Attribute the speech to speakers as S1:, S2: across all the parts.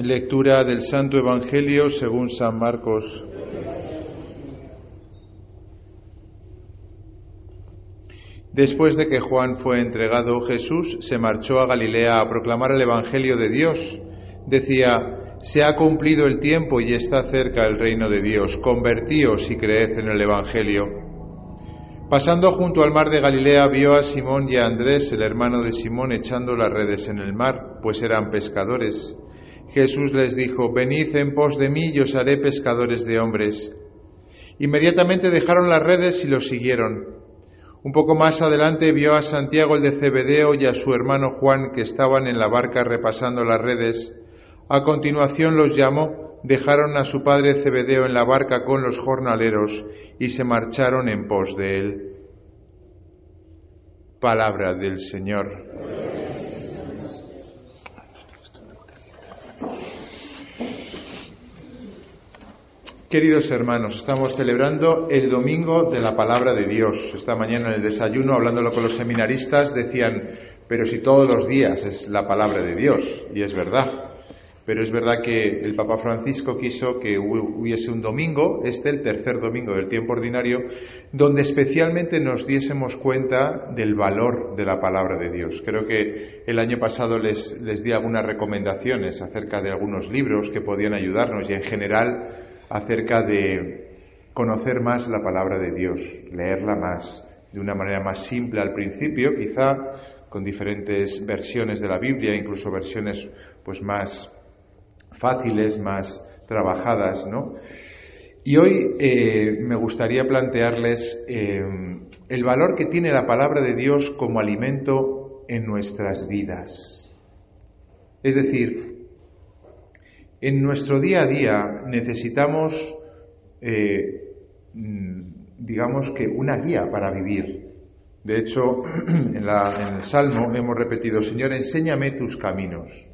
S1: Lectura del Santo Evangelio según San Marcos. Después de que Juan fue entregado, Jesús se marchó a Galilea a proclamar el Evangelio de Dios. Decía, se ha cumplido el tiempo y está cerca el reino de Dios. Convertíos y creed en el Evangelio. Pasando junto al mar de Galilea vio a Simón y a Andrés, el hermano de Simón, echando las redes en el mar, pues eran pescadores. Jesús les dijo, Venid en pos de mí y os haré pescadores de hombres. Inmediatamente dejaron las redes y los siguieron. Un poco más adelante vio a Santiago el de Cebedeo y a su hermano Juan que estaban en la barca repasando las redes. A continuación los llamó, dejaron a su padre Cebedeo en la barca con los jornaleros y se marcharon en pos de él. Palabra del Señor. Queridos hermanos, estamos celebrando el domingo de la palabra de Dios. Esta mañana en el desayuno, hablándolo con los seminaristas, decían, pero si todos los días es la palabra de Dios, y es verdad. Pero es verdad que el Papa Francisco quiso que hubiese un domingo, este el tercer domingo del tiempo ordinario, donde especialmente nos diésemos cuenta del valor de la palabra de Dios. Creo que el año pasado les, les di algunas recomendaciones acerca de algunos libros que podían ayudarnos y en general acerca de conocer más la palabra de Dios, leerla más, de una manera más simple al principio, quizá con diferentes versiones de la Biblia, incluso versiones pues más fáciles, más trabajadas, ¿no? Y hoy eh, me gustaría plantearles eh, el valor que tiene la palabra de Dios como alimento en nuestras vidas. Es decir, en nuestro día a día necesitamos, eh, mm, digamos que, una guía para vivir. De hecho, en, en, el Salmo hemos repetido, Señor, enséñame tus caminos.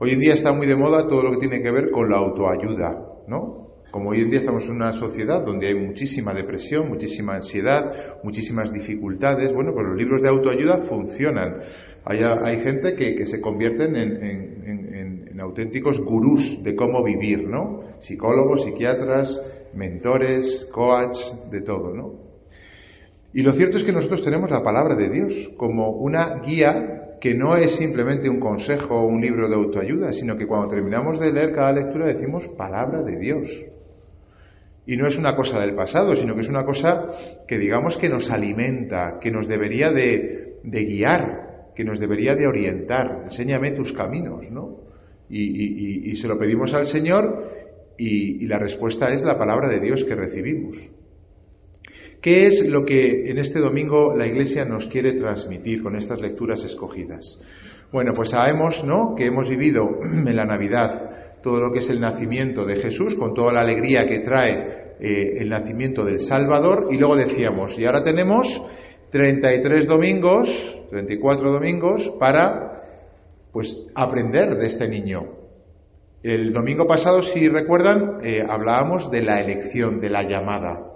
S1: Hoy en día está muy de moda todo lo que tiene que ver con la autoayuda, ¿no? Como hoy en día estamos en una sociedad donde hay muchísima depresión, muchísima ansiedad, muchísimas dificultades, bueno, pues los libros de autoayuda funcionan. Hay, hay gente que, se convierten en, en, en, auténticos gurús de cómo vivir, ¿no? Psicólogos, psiquiatras, mentores, coaches, de todo, ¿no? Y lo cierto es que nosotros tenemos la palabra de Dios como una guía que no es simplemente un consejo o un libro de autoayuda, sino que cuando terminamos de leer cada lectura decimos palabra de Dios. Y no es una cosa del pasado, sino que es una cosa que digamos que nos alimenta, que nos debería de, guiar, que nos debería de orientar. Enséñame tus caminos, ¿no? Y, y, se lo pedimos al Señor y la respuesta es la palabra de Dios que recibimos. ¿Qué es lo que en este domingo la Iglesia nos quiere transmitir con estas lecturas escogidas? Bueno, pues sabemos, ¿no?, que hemos vivido en la Navidad todo lo que es el nacimiento de Jesús, con toda la alegría que trae eh, el nacimiento del Salvador, y luego decíamos, y ahora tenemos 33 domingos, 34 domingos, para, pues, aprender de este niño. El domingo pasado, si recuerdan, eh, hablábamos de la elección, de la llamada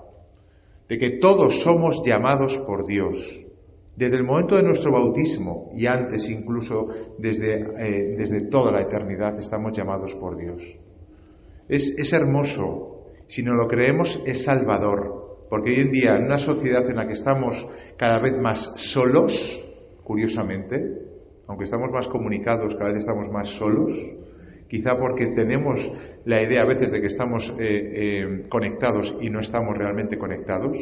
S1: de que todos somos llamados por Dios. Desde el momento de nuestro bautismo y antes incluso desde, eh, desde toda la eternidad estamos llamados por Dios. Es, es hermoso, si no lo creemos es salvador, porque hoy en día en una sociedad en la que estamos cada vez más solos, curiosamente, aunque estamos más comunicados, cada vez estamos más solos, quizá porque tenemos la idea a veces de que estamos eh, eh, conectados y no estamos realmente conectados,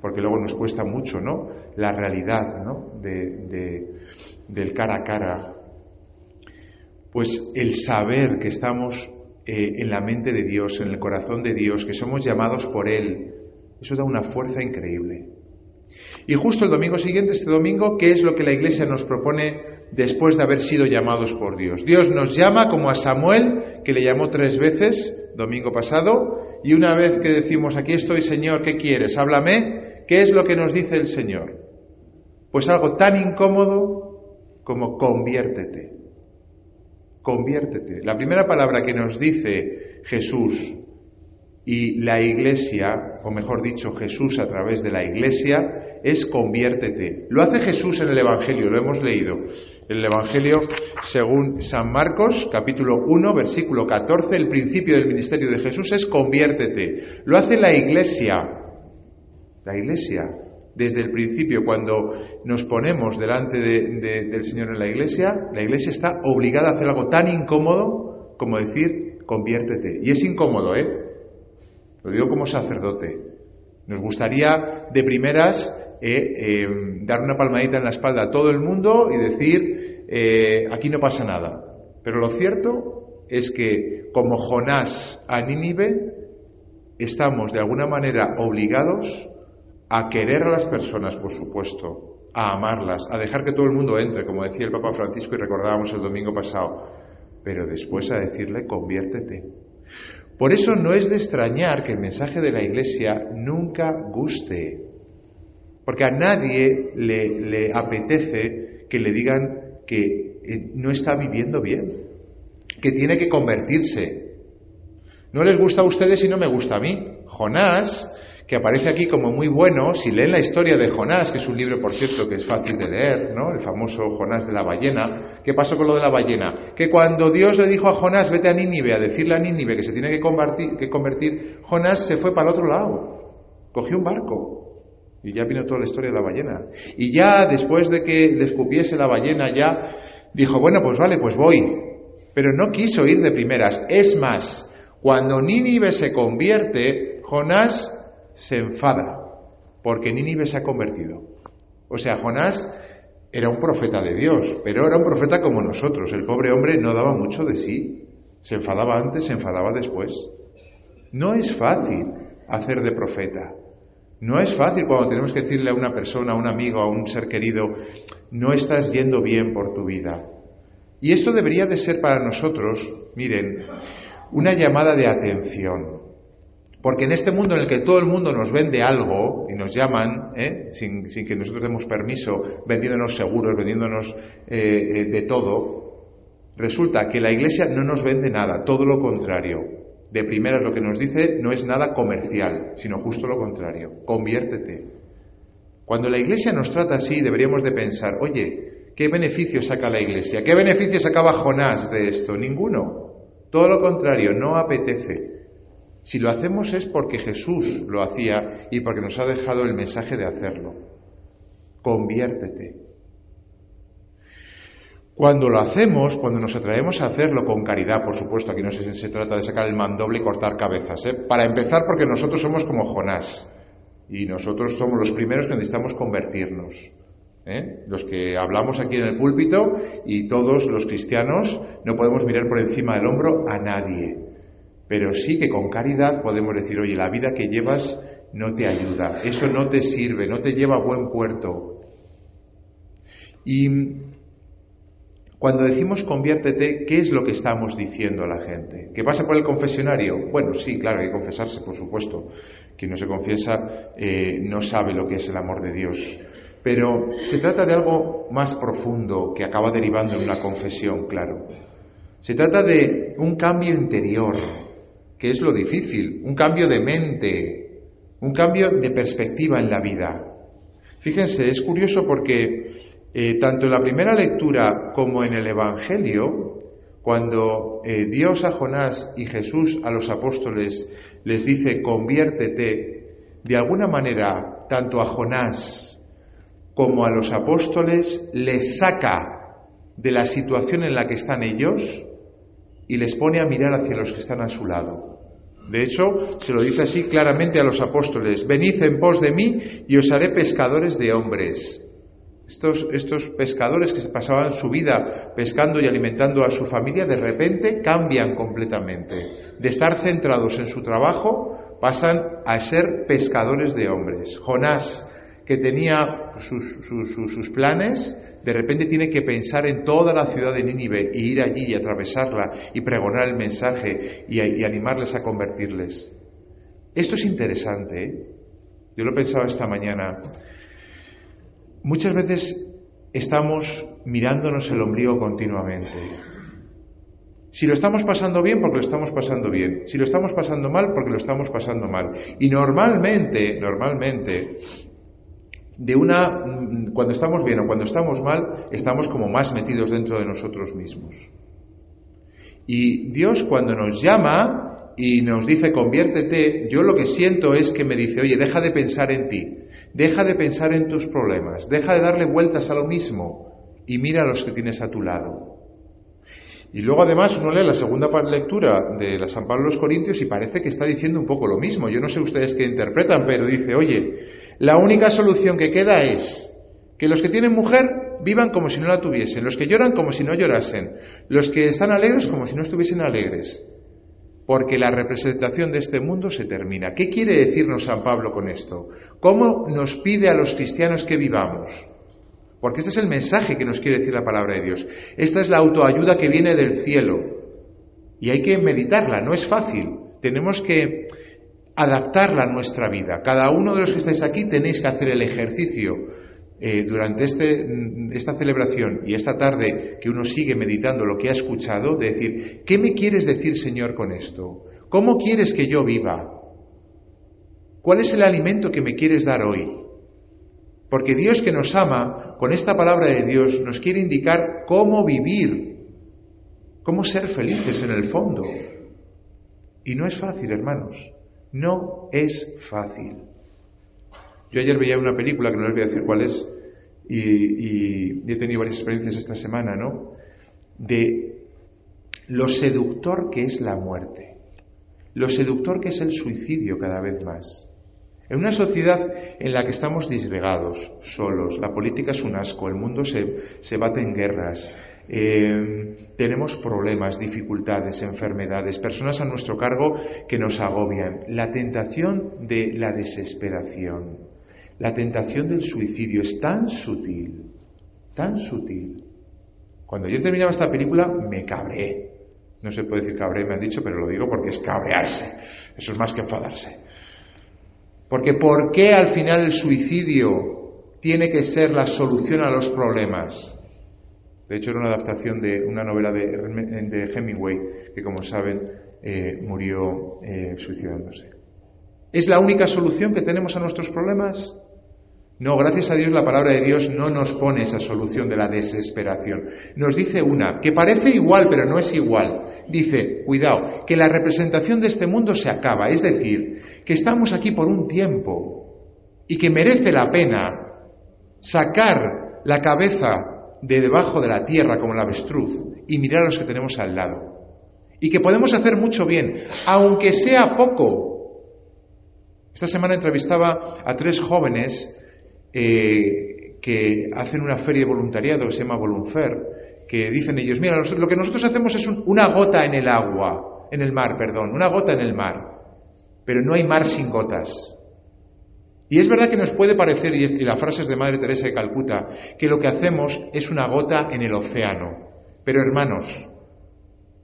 S1: porque luego nos cuesta mucho, ¿no? La realidad, ¿no? De, de, del cara a cara. Pues el saber que estamos eh, en la mente de Dios, en el corazón de Dios, que somos llamados por Él, eso da una fuerza increíble. Y justo el domingo siguiente, este domingo, ¿qué es lo que la Iglesia nos propone después de haber sido llamados por Dios. Dios nos llama como a Samuel, que le llamó tres veces, domingo pasado, y una vez que decimos, aquí estoy Señor, ¿qué quieres? Háblame, ¿qué es lo que nos dice el Señor? Pues algo tan incómodo como conviértete. Conviértete. La primera palabra que nos dice Jesús Y la iglesia, o mejor dicho, Jesús a través de la iglesia, es conviértete. Lo hace Jesús en el Evangelio, lo hemos leído. El Evangelio, según San Marcos, capítulo 1, versículo 14, el principio del ministerio de Jesús es conviértete. Lo hace la iglesia. La iglesia, desde el principio, cuando nos ponemos delante del Señor en la iglesia, la iglesia está obligada a hacer algo tan incómodo como decir, conviértete. Y es incómodo, ¿eh? Lo digo como sacerdote. Nos gustaría de primeras eh, eh, dar una palmadita en la espalda a todo el mundo y decir, eh, aquí no pasa nada. Pero lo cierto es que como Jonás a Nínive, estamos de alguna manera obligados a querer a las personas, por supuesto, a amarlas, a dejar que todo el mundo entre, como decía el Papa Francisco y recordábamos el domingo pasado, pero después a decirle, conviértete. Por eso no es de extrañar que el mensaje de la Iglesia nunca guste, porque a nadie le, apetece que le digan que eh, no está viviendo bien, que tiene que convertirse. No les gusta a ustedes y no me gusta a mí. Jonás que aparece aquí como muy bueno, si leen la historia de Jonás, que es un libro, por cierto, que es fácil de leer, ¿no? El famoso Jonás de la ballena. ¿Qué pasó con lo de la ballena? Que cuando Dios le dijo a Jonás, vete a Nínive, a decirle a Nínive que se tiene que convertir, que convertir Jonás se fue para el otro lado. Cogió un barco. Y ya vino toda la historia de la ballena. Y ya después de que le escupiese la ballena, ya dijo, bueno, pues vale, pues voy. Pero no quiso ir de primeras. Es más, cuando Nínive se convierte, Jonás se enfada porque Nínive se ha convertido. O sea, Jonás era un profeta de Dios, pero era un profeta como nosotros. El pobre hombre no daba mucho de sí. Se enfadaba antes, se enfadaba después. No es fácil hacer de profeta. No es fácil cuando tenemos que decirle a una persona, a un amigo, a un ser querido, no estás yendo bien por tu vida. Y esto debería de ser para nosotros, miren, una llamada de atención. Porque en este mundo en el que todo el mundo nos vende algo y nos llaman, ¿eh? sin, que nosotros demos permiso, vendiéndonos seguros, vendiéndonos eh, eh, de todo, resulta que la Iglesia no nos vende nada, todo lo contrario. De primera lo que nos dice no es nada comercial, sino justo lo contrario. Conviértete. Cuando la Iglesia nos trata así, deberíamos de pensar, oye, ¿qué beneficio saca la Iglesia? ¿Qué beneficio sacaba Jonás de esto? Ninguno. Todo lo contrario, no apetece. Si lo hacemos es porque Jesús lo hacía y porque nos ha dejado el mensaje de hacerlo. Conviértete. Cuando lo hacemos, cuando nos atraemos a hacerlo con caridad, por supuesto, aquí no se, se trata de sacar el mandoble y cortar cabezas. ¿eh? Para empezar, porque nosotros somos como Jonás y nosotros somos los primeros que necesitamos convertirnos. ¿eh? Los que hablamos aquí en el púlpito y todos los cristianos no podemos mirar por encima del hombro a nadie pero sí que con caridad podemos decir, oye, la vida que llevas no te ayuda, eso no te sirve, no te lleva a buen puerto. Y cuando decimos conviértete, ¿qué es lo que estamos diciendo a la gente? ¿Que pasa por el confesionario? Bueno, sí, claro, hay que confesarse, por supuesto. Quien no se confiesa eh, no sabe lo que es el amor de Dios. Pero se trata de algo más profundo que acaba derivando en una confesión, claro. Se trata de un cambio interior, que es lo difícil, un cambio de mente, un cambio de perspectiva en la vida. Fíjense, es curioso porque eh, tanto en la primera lectura como en el Evangelio, cuando eh, Dios a Jonás y Jesús a los apóstoles les dice conviértete, de alguna manera, tanto a Jonás como a los apóstoles les saca de la situación en la que están ellos y les pone a mirar hacia los que están a su lado. De hecho, se lo dice así claramente a los apóstoles, venid en pos de mí y os haré pescadores de hombres. Estos, pescadores que se pasaban su vida pescando y alimentando a su familia, de repente cambian completamente. De estar centrados en su trabajo, pasan a ser pescadores de hombres. Jonás, que tenía sus planes, de repente tiene que pensar en toda la ciudad de Nínive y ir allí y atravesarla y pregonar el mensaje y, animarles a convertirles. Esto es interesante, ¿eh? Yo lo pensaba esta mañana. Muchas veces estamos mirándonos el ombligo continuamente. Si lo estamos pasando bien, porque lo estamos pasando bien. Si lo estamos pasando mal, porque lo estamos pasando mal. Y normalmente, normalmente, de una, cuando estamos bien o cuando estamos mal, estamos como más metidos dentro de nosotros mismos. Y Dios cuando nos llama y nos dice conviértete, yo lo que siento es que me dice, oye, deja de pensar en ti, deja de pensar en tus problemas, deja de darle vueltas a lo mismo y mira a los que tienes a tu lado. Y luego además uno lee la segunda lectura de la San Pablo de los Corintios y parece que está diciendo un poco lo mismo. Yo no sé ustedes qué interpretan, pero dice, oye, la única solución que queda es que los que tienen mujer vivan como si no la tuviesen, los que lloran como si no llorasen, los que están alegres como si no estuviesen alegres, porque la representación de este mundo se termina. ¿Qué quiere decirnos San Pablo con esto? ¿Cómo nos pide a los cristianos que vivamos? Porque este es el mensaje que nos quiere decir la palabra de Dios. Esta es la autoayuda que viene del cielo. Y hay que meditarla, no es fácil. Tenemos que adaptarla a nuestra vida. Cada uno de los que estáis aquí tenéis que hacer el ejercicio eh, durante este, esta celebración y esta tarde que uno sigue meditando lo que ha escuchado, de decir, ¿qué me quieres decir, Señor, con esto? ¿Cómo quieres que yo viva? ¿Cuál es el alimento que me quieres dar hoy? Porque Dios que nos ama, con esta palabra de Dios, nos quiere indicar cómo vivir, cómo ser felices en el fondo. Y no es fácil, hermanos, no es fácil. Yo ayer veía una película, que no les voy a decir cuál es, y, he tenido varias experiencias esta semana, ¿no? De lo seductor que es la muerte, lo seductor que es el suicidio cada vez más. En una sociedad en la que estamos disgregados, solos, la política es un asco, el mundo se, bate en guerras, eh, tenemos problemas, dificultades, enfermedades, personas a nuestro cargo que nos agobian, la tentación de la desesperación, la tentación del suicidio es tan sutil, tan sutil. Cuando yo terminaba esta película me cabré. No se puede decir cabré, me han dicho, pero lo digo porque es cabrearse. Eso es más que enfadarse. Porque ¿por qué al final el suicidio tiene que ser la solución a los problemas? De hecho, era una adaptación de una novela de, Hemingway, que como saben, eh, murió eh, suicidándose. ¿Es la única solución que tenemos a nuestros problemas? No, gracias a Dios la palabra de Dios no nos pone esa solución de la desesperación. Nos dice una, que parece igual, pero no es igual. Dice, cuidado, que la representación de este mundo se acaba, es decir, que estamos aquí por un tiempo y que merece la pena sacar la cabeza de debajo de la tierra como la avestruz y mirar a los que tenemos al lado. Y que podemos hacer mucho bien, aunque sea poco. Esta semana entrevistaba a tres jóvenes eh, que hacen una feria de voluntariado que se llama Volunfer, que dicen ellos, mira, lo que nosotros hacemos es una gota en el agua, en el mar, perdón, una gota en el mar pero no hay mar sin gotas. Y es verdad que nos puede parecer, y la frase es de Madre Teresa de Calcuta, que lo que hacemos es una gota en el océano. Pero hermanos,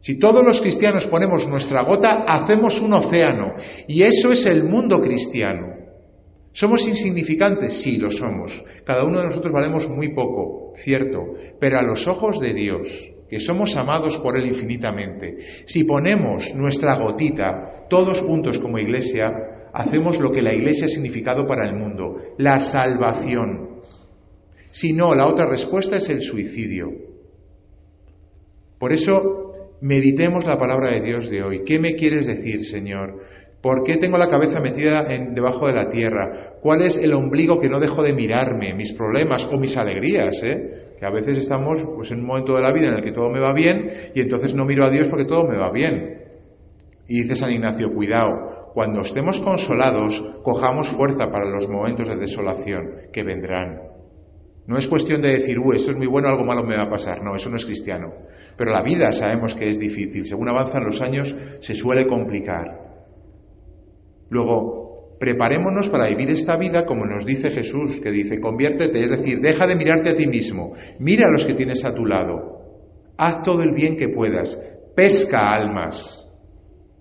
S1: si todos los cristianos ponemos nuestra gota, hacemos un océano. Y eso es el mundo cristiano. ¿Somos insignificantes? Sí, lo somos. Cada uno de nosotros valemos muy poco, cierto. Pero a los ojos de Dios, que somos amados por Él infinitamente, si ponemos nuestra gotita todos juntos como iglesia, hacemos lo que la iglesia ha significado para el mundo, la salvación. Si no, la otra respuesta es el suicidio. Por eso, meditemos la palabra de Dios de hoy. ¿Qué me quieres decir, Señor? ¿Por qué tengo la cabeza metida en, debajo de la tierra? ¿Cuál es el ombligo que no dejo de mirarme? Mis problemas o mis alegrías, ¿eh? que a veces estamos pues, en un momento de la vida en el que todo me va bien y entonces no miro a Dios porque todo me va bien. Y dice San Ignacio, cuidado, cuando estemos consolados, cojamos fuerza para los momentos de desolación que vendrán. No es cuestión de decir, uh, esto es muy bueno, algo malo me va a pasar. No, eso no es cristiano. Pero la vida sabemos que es difícil. Según avanzan los años, se suele complicar. Luego, Preparémonos para vivir esta vida como nos dice Jesús, que dice, conviértete, es decir, deja de mirarte a ti mismo, mira a los que tienes a tu lado, haz todo el bien que puedas, pesca almas.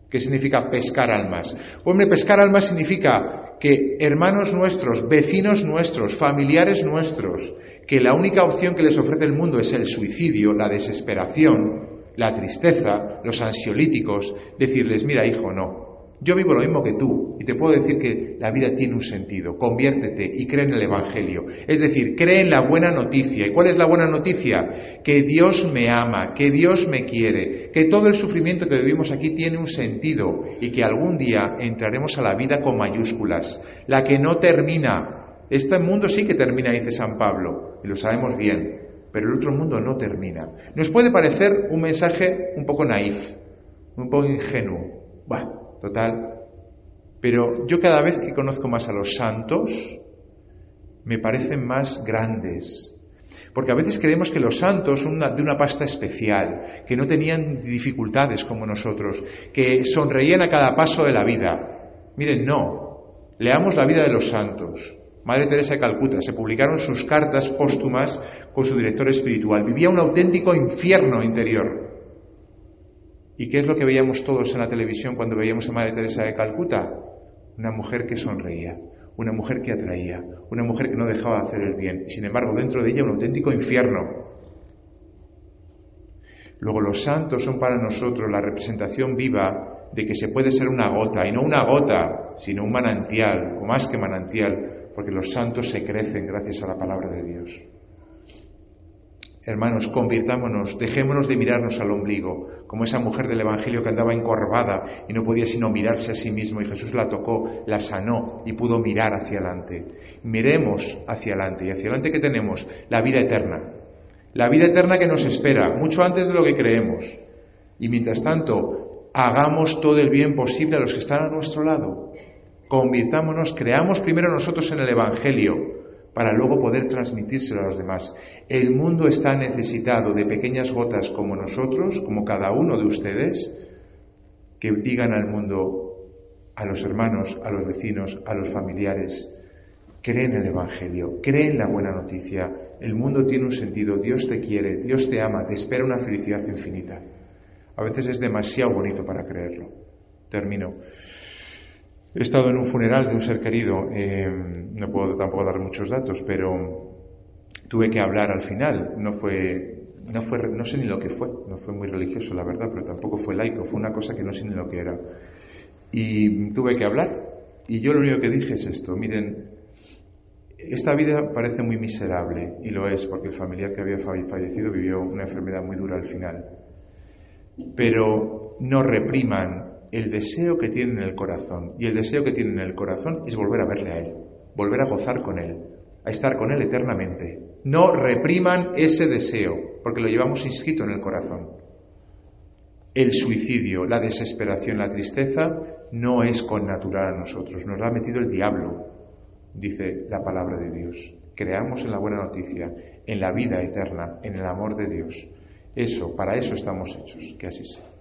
S1: ¿Qué significa pescar almas? Hombre, pescar almas significa que hermanos nuestros, vecinos nuestros, familiares nuestros, que la única opción que les ofrece el mundo es el suicidio, la desesperación, la tristeza, los ansiolíticos, decirles, mira hijo, no, yo vivo lo mismo que tú y te puedo decir que la vida tiene un sentido. Conviértete y cree en el Evangelio. Es decir, cree en la buena noticia. ¿Y cuál es la buena noticia? Que Dios me ama, que Dios me quiere, que todo el sufrimiento que vivimos aquí tiene un sentido y que algún día entraremos a la vida con mayúsculas, la que no termina. Este mundo sí que termina, dice San Pablo, y lo sabemos bien, pero el otro mundo no termina. Nos puede parecer un mensaje un poco naif, un poco ingenuo. Bueno, total. Pero yo cada vez que conozco más a los santos, me parecen más grandes. Porque a veces creemos que los santos son de una pasta especial, que no tenían dificultades como nosotros, que sonreían a cada paso de la vida. Miren, no. Leamos la vida de los santos. Madre Teresa de Calcuta, se publicaron sus cartas póstumas con su director espiritual. Vivía un auténtico infierno interior. ¿Y qué es lo que veíamos todos en la televisión cuando veíamos a Madre Teresa de Calcuta? Una mujer que sonreía, una mujer que atraía, una mujer que no dejaba de hacer el bien. Sin embargo, dentro de ella un auténtico infierno. Luego los santos son para nosotros la representación viva de que se puede ser una gota, y no una gota, sino un manantial, o más que manantial, porque los santos se crecen gracias a la palabra de Dios. Hermanos, convirtámonos, dejémonos de mirarnos al ombligo, como esa mujer del Evangelio que andaba encorvada y no podía sino mirarse a sí mismo y Jesús la tocó, la sanó y pudo mirar hacia adelante. Miremos hacia adelante y hacia adelante que tenemos la vida eterna, la vida eterna que nos espera, mucho antes de lo que creemos. Y mientras tanto, hagamos todo el bien posible a los que están a nuestro lado. Convirtámonos, creamos primero nosotros en el Evangelio para luego poder transmitírselo a los demás. El mundo está necesitado de pequeñas gotas como nosotros, como cada uno de ustedes, que digan al mundo, a los hermanos, a los vecinos, a los familiares, creen en el Evangelio, creen la buena noticia, el mundo tiene un sentido, Dios te quiere, Dios te ama, te espera una felicidad infinita. A veces es demasiado bonito para creerlo. Termino. He estado en un funeral de un ser querido, eh, no puedo tampoco dar muchos datos, pero tuve que hablar al final. No fue, no fue, no sé ni lo que fue, no fue muy religioso la verdad, pero tampoco fue laico, fue una cosa que no sé ni lo que era. Y tuve que hablar. Y yo lo único que dije es esto, miren, esta vida parece muy miserable, y lo es, porque el familiar que había fallecido vivió una enfermedad muy dura al final. Pero no repriman el deseo que tienen en el corazón. Y el deseo que tienen en el corazón es volver a verle a Él, volver a gozar con Él, a estar con Él eternamente. No repriman ese deseo, porque lo llevamos inscrito en el corazón. El suicidio, la desesperación, la tristeza no es connatural a nosotros, nos lo ha metido el diablo, dice la palabra de Dios. Creamos en la buena noticia, en la vida eterna, en el amor de Dios. Eso, para eso estamos hechos, que así sea.